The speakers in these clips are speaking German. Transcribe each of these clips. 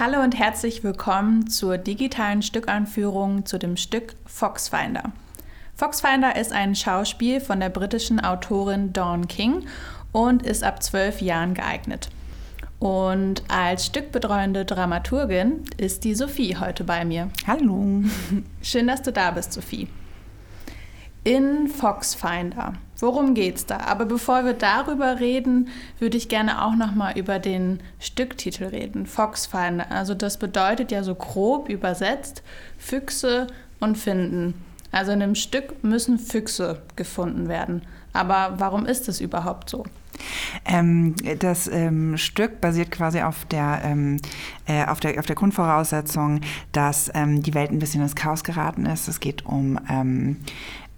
Hallo und herzlich willkommen zur digitalen Stückanführung zu dem Stück Foxfinder. Foxfinder ist ein Schauspiel von der britischen Autorin Dawn King und ist ab zwölf Jahren geeignet. Und als stückbetreuende Dramaturgin ist die Sophie heute bei mir. Hallo. Schön, dass du da bist, Sophie. In Foxfinder. Worum geht's da? Aber bevor wir darüber reden, würde ich gerne auch noch mal über den Stücktitel reden. Foxfinder. Also das bedeutet ja so grob übersetzt Füchse und finden. Also in einem Stück müssen Füchse gefunden werden. Aber warum ist das überhaupt so? Ähm, das ähm, Stück basiert quasi auf der, ähm, äh, auf der, auf der Grundvoraussetzung, dass ähm, die Welt ein bisschen ins Chaos geraten ist. Es geht um ähm,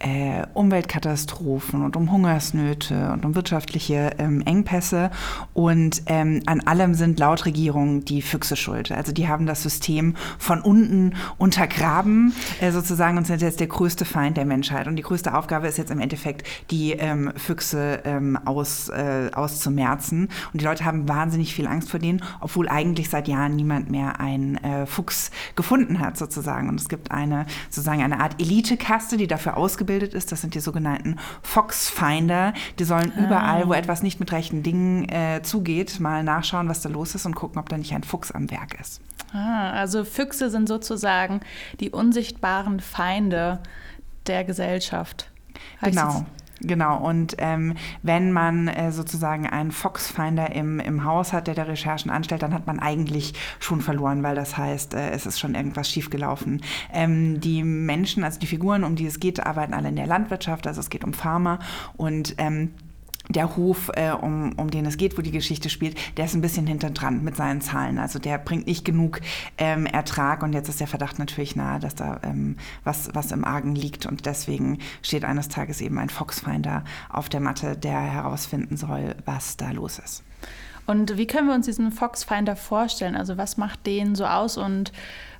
äh, Umweltkatastrophen und um Hungersnöte und um wirtschaftliche ähm, Engpässe. Und ähm, an allem sind laut Regierungen die Füchse schuld. Also die haben das System von unten untergraben äh, sozusagen und sind jetzt der größte Feind der Menschheit. Und die größte Aufgabe ist jetzt im Endeffekt, die ähm, Füchse ähm, aus, äh, auszumerzen. Und die Leute haben wahnsinnig viel Angst vor denen, obwohl eigentlich seit Jahren niemand mehr einen äh, Fuchs gefunden hat sozusagen. Und es gibt eine sozusagen eine Art Elitekaste, die dafür ausgebildet ausgebildet ist. Das sind die sogenannten Foxfinder. Die sollen ah. überall, wo etwas nicht mit rechten Dingen äh, zugeht, mal nachschauen, was da los ist und gucken, ob da nicht ein Fuchs am Werk ist. Ah, also Füchse sind sozusagen die unsichtbaren Feinde der Gesellschaft. Heißt genau. Genau, und ähm, wenn man äh, sozusagen einen Foxfinder im, im Haus hat, der da Recherchen anstellt, dann hat man eigentlich schon verloren, weil das heißt, äh, es ist schon irgendwas schiefgelaufen. Ähm, die Menschen, also die Figuren, um die es geht, arbeiten alle in der Landwirtschaft, also es geht um Farmer und ähm, der Hof, äh, um, um den es geht, wo die Geschichte spielt, der ist ein bisschen hinterdran mit seinen Zahlen. Also der bringt nicht genug ähm, Ertrag und jetzt ist der Verdacht natürlich nahe, dass da ähm, was, was im Argen liegt und deswegen steht eines Tages eben ein Foxfinder auf der Matte, der herausfinden soll, was da los ist. Und wie können wir uns diesen Foxfinder vorstellen? Also was macht den so aus und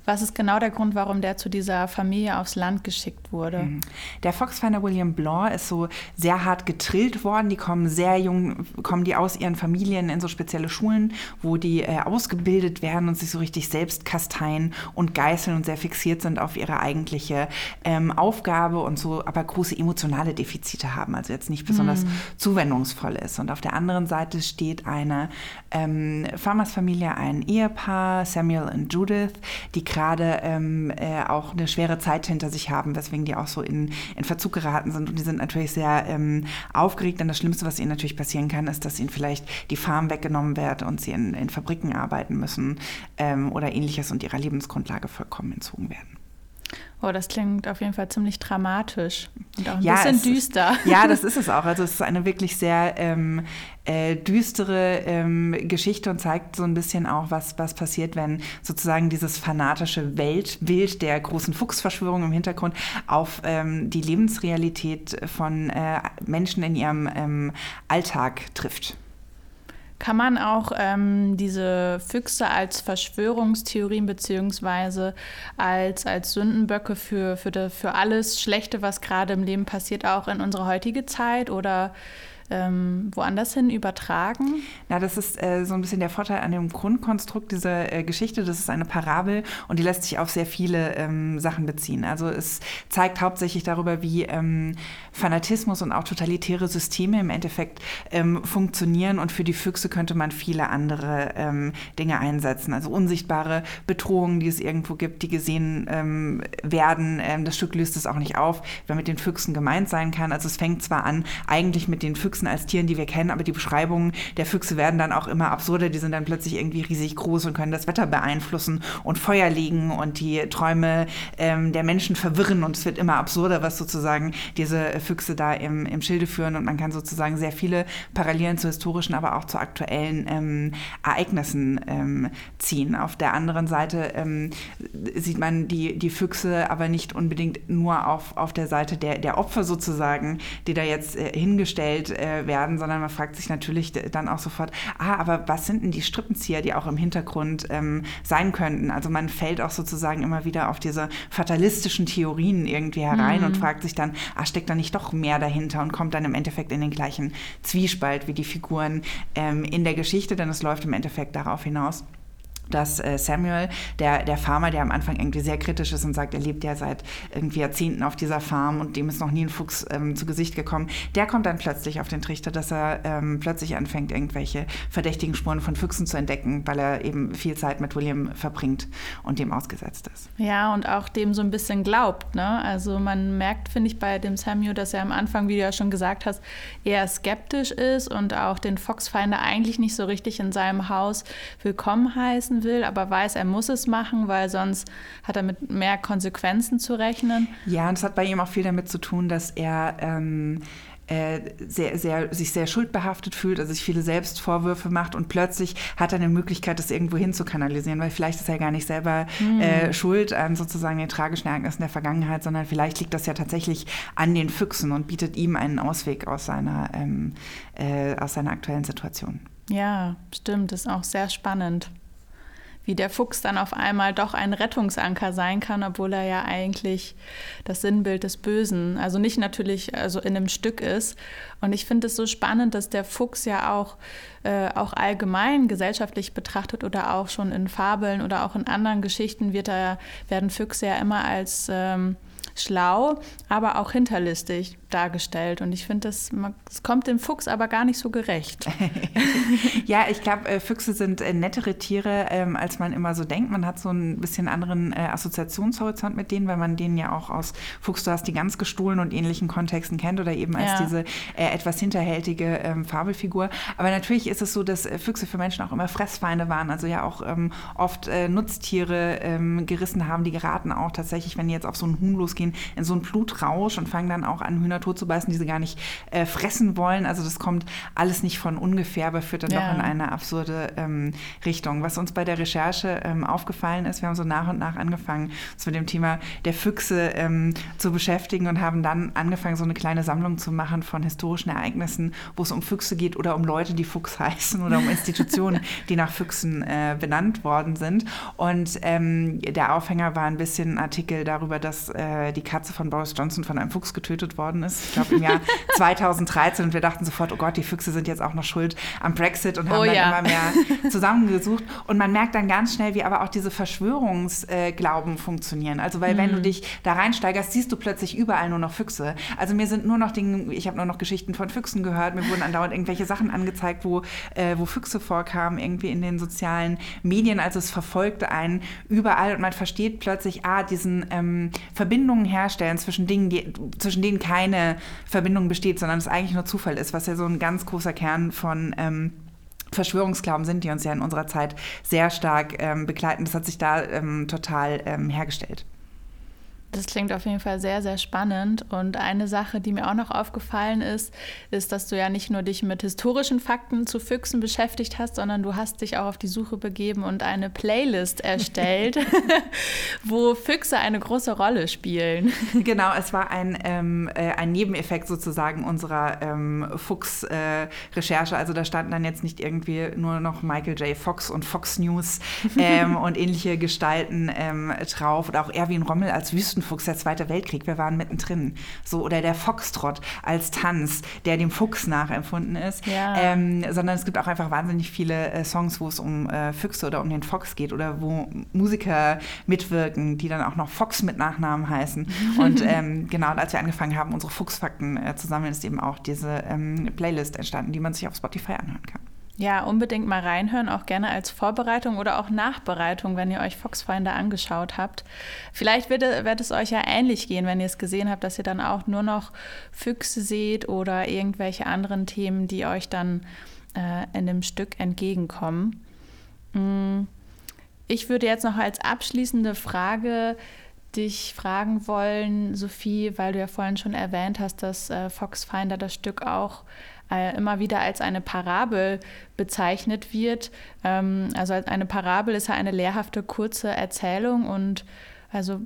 was ist genau der Grund, warum der zu dieser Familie aufs Land geschickt wurde? Mhm. Der Foxfinder William Blanc ist so sehr hart getrillt worden. Die kommen sehr jung, kommen die aus ihren Familien in so spezielle Schulen, wo die äh, ausgebildet werden und sich so richtig selbst kasteien und geißeln und sehr fixiert sind auf ihre eigentliche ähm, Aufgabe und so aber große emotionale Defizite haben, also jetzt nicht besonders mhm. zuwendungsvoll ist. Und auf der anderen Seite steht eine ähm, Farmersfamilie, ein Ehepaar, Samuel und Judith, die gerade ähm, äh, auch eine schwere Zeit hinter sich haben, weswegen die auch so in, in Verzug geraten sind. Und die sind natürlich sehr ähm, aufgeregt. Denn das Schlimmste, was ihnen natürlich passieren kann, ist, dass ihnen vielleicht die Farm weggenommen wird und sie in, in Fabriken arbeiten müssen ähm, oder ähnliches und ihrer Lebensgrundlage vollkommen entzogen werden. Oh, das klingt auf jeden Fall ziemlich dramatisch und auch ein ja, bisschen düster. Ist, ja, das ist es auch. Also es ist eine wirklich sehr ähm, äh, düstere ähm, Geschichte und zeigt so ein bisschen auch, was, was passiert, wenn sozusagen dieses fanatische Weltbild der großen Fuchsverschwörung im Hintergrund auf ähm, die Lebensrealität von äh, Menschen in ihrem ähm, Alltag trifft. Kann man auch ähm, diese Füchse als Verschwörungstheorien beziehungsweise als, als Sündenböcke für, für, de, für alles Schlechte, was gerade im Leben passiert, auch in unsere heutige Zeit oder ähm, woanders hin übertragen? Na, das ist äh, so ein bisschen der Vorteil an dem Grundkonstrukt dieser äh, Geschichte. Das ist eine Parabel und die lässt sich auf sehr viele ähm, Sachen beziehen. Also es zeigt hauptsächlich darüber, wie ähm, Fanatismus und auch totalitäre Systeme im Endeffekt ähm, funktionieren und für die Füchse könnte man viele andere ähm, Dinge einsetzen. Also unsichtbare Bedrohungen, die es irgendwo gibt, die gesehen ähm, werden. das Stück löst es auch nicht auf, wer mit den Füchsen gemeint sein kann. Also es fängt zwar an, eigentlich mit den Füchsen Füchsen als Tieren, die wir kennen, aber die Beschreibungen der Füchse werden dann auch immer absurder. Die sind dann plötzlich irgendwie riesig groß und können das Wetter beeinflussen und Feuer legen und die Träume ähm, der Menschen verwirren und es wird immer absurder, was sozusagen diese Füchse da im, im Schilde führen und man kann sozusagen sehr viele Parallelen zu historischen, aber auch zu aktuellen ähm, Ereignissen ähm, ziehen. Auf der anderen Seite ähm, sieht man die, die Füchse aber nicht unbedingt nur auf, auf der Seite der, der Opfer sozusagen, die da jetzt äh, hingestellt äh, werden, sondern man fragt sich natürlich dann auch sofort, ah, aber was sind denn die Strippenzieher, die auch im Hintergrund ähm, sein könnten? Also man fällt auch sozusagen immer wieder auf diese fatalistischen Theorien irgendwie herein mhm. und fragt sich dann, ah, steckt da nicht doch mehr dahinter und kommt dann im Endeffekt in den gleichen Zwiespalt wie die Figuren ähm, in der Geschichte, denn es läuft im Endeffekt darauf hinaus dass äh, Samuel, der, der Farmer, der am Anfang irgendwie sehr kritisch ist und sagt, er lebt ja seit irgendwie Jahrzehnten auf dieser Farm und dem ist noch nie ein Fuchs ähm, zu Gesicht gekommen, der kommt dann plötzlich auf den Trichter, dass er ähm, plötzlich anfängt, irgendwelche verdächtigen Spuren von Füchsen zu entdecken, weil er eben viel Zeit mit William verbringt und dem ausgesetzt ist. Ja, und auch dem so ein bisschen glaubt. Ne? Also man merkt, finde ich, bei dem Samuel, dass er am Anfang, wie du ja schon gesagt hast, eher skeptisch ist und auch den Foxfinder eigentlich nicht so richtig in seinem Haus willkommen heißen will, aber weiß, er muss es machen, weil sonst hat er mit mehr Konsequenzen zu rechnen. Ja, und es hat bei ihm auch viel damit zu tun, dass er ähm, äh, sehr, sehr, sich sehr schuldbehaftet fühlt, also sich viele Selbstvorwürfe macht und plötzlich hat er eine Möglichkeit, das irgendwo hin zu kanalisieren, weil vielleicht ist er gar nicht selber mhm. äh, schuld an sozusagen den tragischen Ereignissen der Vergangenheit, sondern vielleicht liegt das ja tatsächlich an den Füchsen und bietet ihm einen Ausweg aus seiner, ähm, äh, aus seiner aktuellen Situation. Ja, stimmt, das ist auch sehr spannend wie der Fuchs dann auf einmal doch ein Rettungsanker sein kann, obwohl er ja eigentlich das Sinnbild des Bösen, also nicht natürlich also in einem Stück ist. Und ich finde es so spannend, dass der Fuchs ja auch, äh, auch allgemein gesellschaftlich betrachtet oder auch schon in Fabeln oder auch in anderen Geschichten wird er, werden Füchse ja immer als ähm, schlau, aber auch hinterlistig dargestellt. Und ich finde, das, das kommt dem Fuchs aber gar nicht so gerecht. ja, ich glaube, äh, Füchse sind äh, nettere Tiere, ähm, als man immer so denkt. Man hat so ein bisschen anderen äh, Assoziationshorizont mit denen, weil man denen ja auch aus Fuchs, du hast die ganz gestohlen und ähnlichen Kontexten kennt oder eben als ja. diese etwas hinterhältige ähm, Fabelfigur. Aber natürlich ist es so, dass Füchse für Menschen auch immer Fressfeinde waren, also ja auch ähm, oft Nutztiere gerissen haben. Die geraten auch tatsächlich, wenn die jetzt auf so einen Huhn losgehen, in so einen Blutrausch und fangen dann auch an, Hühner tot zu beißen, die sie gar nicht äh, fressen wollen. Also das kommt alles nicht von ungefähr, aber führt dann ja. doch in eine absurde ähm, Richtung. Was uns bei der Recherche ähm, aufgefallen ist, wir haben so nach und nach angefangen, uns mit dem Thema der Füchse ähm, zu beschäftigen und haben dann angefangen, so eine kleine Sammlung zu machen von historischen Ereignissen, wo es um Füchse geht oder um Leute, die Fuchs heißen oder um Institutionen, die nach Füchsen äh, benannt worden sind. Und ähm, der Aufhänger war ein bisschen ein Artikel darüber, dass äh, die Katze von Boris Johnson von einem Fuchs getötet worden ist ist, ich glaube im Jahr 2013 und wir dachten sofort, oh Gott, die Füchse sind jetzt auch noch schuld am Brexit und haben oh, dann ja. immer mehr zusammengesucht. Und man merkt dann ganz schnell, wie aber auch diese Verschwörungsglauben funktionieren. Also weil mhm. wenn du mhm. dich da reinsteigerst, siehst du plötzlich überall nur noch Füchse. Also mir sind nur noch Dinge, ich habe nur noch Geschichten von Füchsen gehört, mir wurden andauernd irgendwelche Sachen angezeigt, wo, äh, wo Füchse vorkamen, irgendwie in den sozialen Medien. Also es verfolgte einen überall und man versteht plötzlich, ah, diesen ähm, Verbindungen herstellen zwischen Dingen, die, zwischen denen keine Verbindung besteht, sondern es eigentlich nur Zufall ist, was ja so ein ganz großer Kern von ähm, Verschwörungsglauben sind, die uns ja in unserer Zeit sehr stark ähm, begleiten. Das hat sich da ähm, total ähm, hergestellt. Das klingt auf jeden Fall sehr, sehr spannend. Und eine Sache, die mir auch noch aufgefallen ist, ist, dass du ja nicht nur dich mit historischen Fakten zu Füchsen beschäftigt hast, sondern du hast dich auch auf die Suche begeben und eine Playlist erstellt, wo Füchse eine große Rolle spielen. Genau, es war ein, ähm, äh, ein Nebeneffekt sozusagen unserer ähm, Fuchs-Recherche. Äh, also da standen dann jetzt nicht irgendwie nur noch Michael J. Fox und Fox News ähm, und ähnliche Gestalten ähm, drauf oder auch Erwin Rommel als Wüsten Fuchs, der Zweite Weltkrieg, wir waren mittendrin. So, oder der Foxtrot als Tanz, der dem Fuchs nachempfunden ist. Ja. Ähm, sondern es gibt auch einfach wahnsinnig viele äh, Songs, wo es um äh, Füchse oder um den Fox geht oder wo Musiker mitwirken, die dann auch noch Fox mit Nachnamen heißen. Und ähm, genau, als wir angefangen haben, unsere Fuchsfakten äh, zu sammeln, ist eben auch diese ähm, Playlist entstanden, die man sich auf Spotify anhören kann. Ja, unbedingt mal reinhören, auch gerne als Vorbereitung oder auch Nachbereitung, wenn ihr euch Foxfinder angeschaut habt. Vielleicht wird, wird es euch ja ähnlich gehen, wenn ihr es gesehen habt, dass ihr dann auch nur noch Füchse seht oder irgendwelche anderen Themen, die euch dann äh, in dem Stück entgegenkommen. Mm, ich würde jetzt noch als abschließende Frage dich fragen wollen, Sophie, weil du ja vorhin schon erwähnt hast, dass äh, Foxfinder das Stück auch äh, immer wieder als eine Parabel bezeichnet wird. Ähm, also eine Parabel ist ja eine lehrhafte kurze Erzählung und also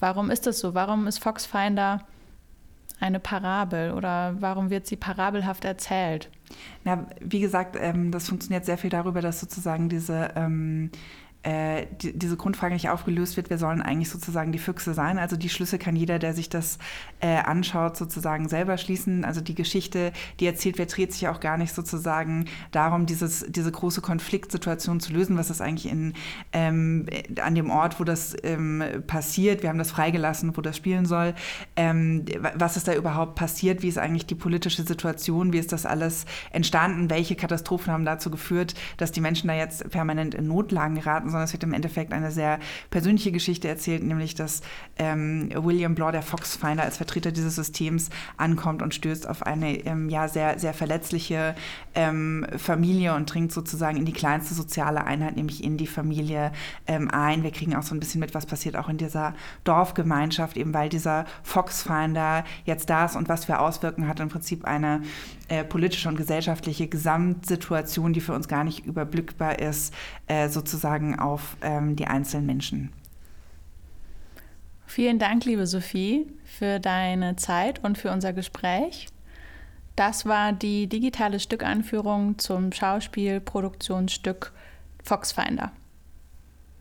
warum ist das so? Warum ist Foxfinder eine Parabel oder warum wird sie parabelhaft erzählt? Na, wie gesagt, ähm, das funktioniert sehr viel darüber, dass sozusagen diese ähm, äh, die, diese Grundfrage nicht aufgelöst wird, wir sollen eigentlich sozusagen die Füchse sein. Also die Schlüsse kann jeder, der sich das äh, anschaut, sozusagen selber schließen. Also die Geschichte, die erzählt wird, dreht sich auch gar nicht sozusagen darum, dieses, diese große Konfliktsituation zu lösen, was ist eigentlich in, ähm, an dem Ort, wo das ähm, passiert. Wir haben das freigelassen, wo das spielen soll. Ähm, was ist da überhaupt passiert? Wie ist eigentlich die politische Situation? Wie ist das alles entstanden? Welche Katastrophen haben dazu geführt, dass die Menschen da jetzt permanent in Notlagen geraten? Sondern es wird im Endeffekt eine sehr persönliche Geschichte erzählt, nämlich dass ähm, William Blaw, der Foxfinder, als Vertreter dieses Systems ankommt und stößt auf eine ähm, ja, sehr, sehr verletzliche ähm, Familie und dringt sozusagen in die kleinste soziale Einheit, nämlich in die Familie ähm, ein. Wir kriegen auch so ein bisschen mit, was passiert auch in dieser Dorfgemeinschaft, eben weil dieser Foxfinder jetzt da ist und was für Auswirkungen hat im Prinzip eine äh, politische und gesellschaftliche Gesamtsituation, die für uns gar nicht überblickbar ist, äh, sozusagen auf ähm, die einzelnen Menschen. Vielen Dank, liebe Sophie, für deine Zeit und für unser Gespräch. Das war die digitale Stückanführung zum Schauspielproduktionsstück Foxfinder.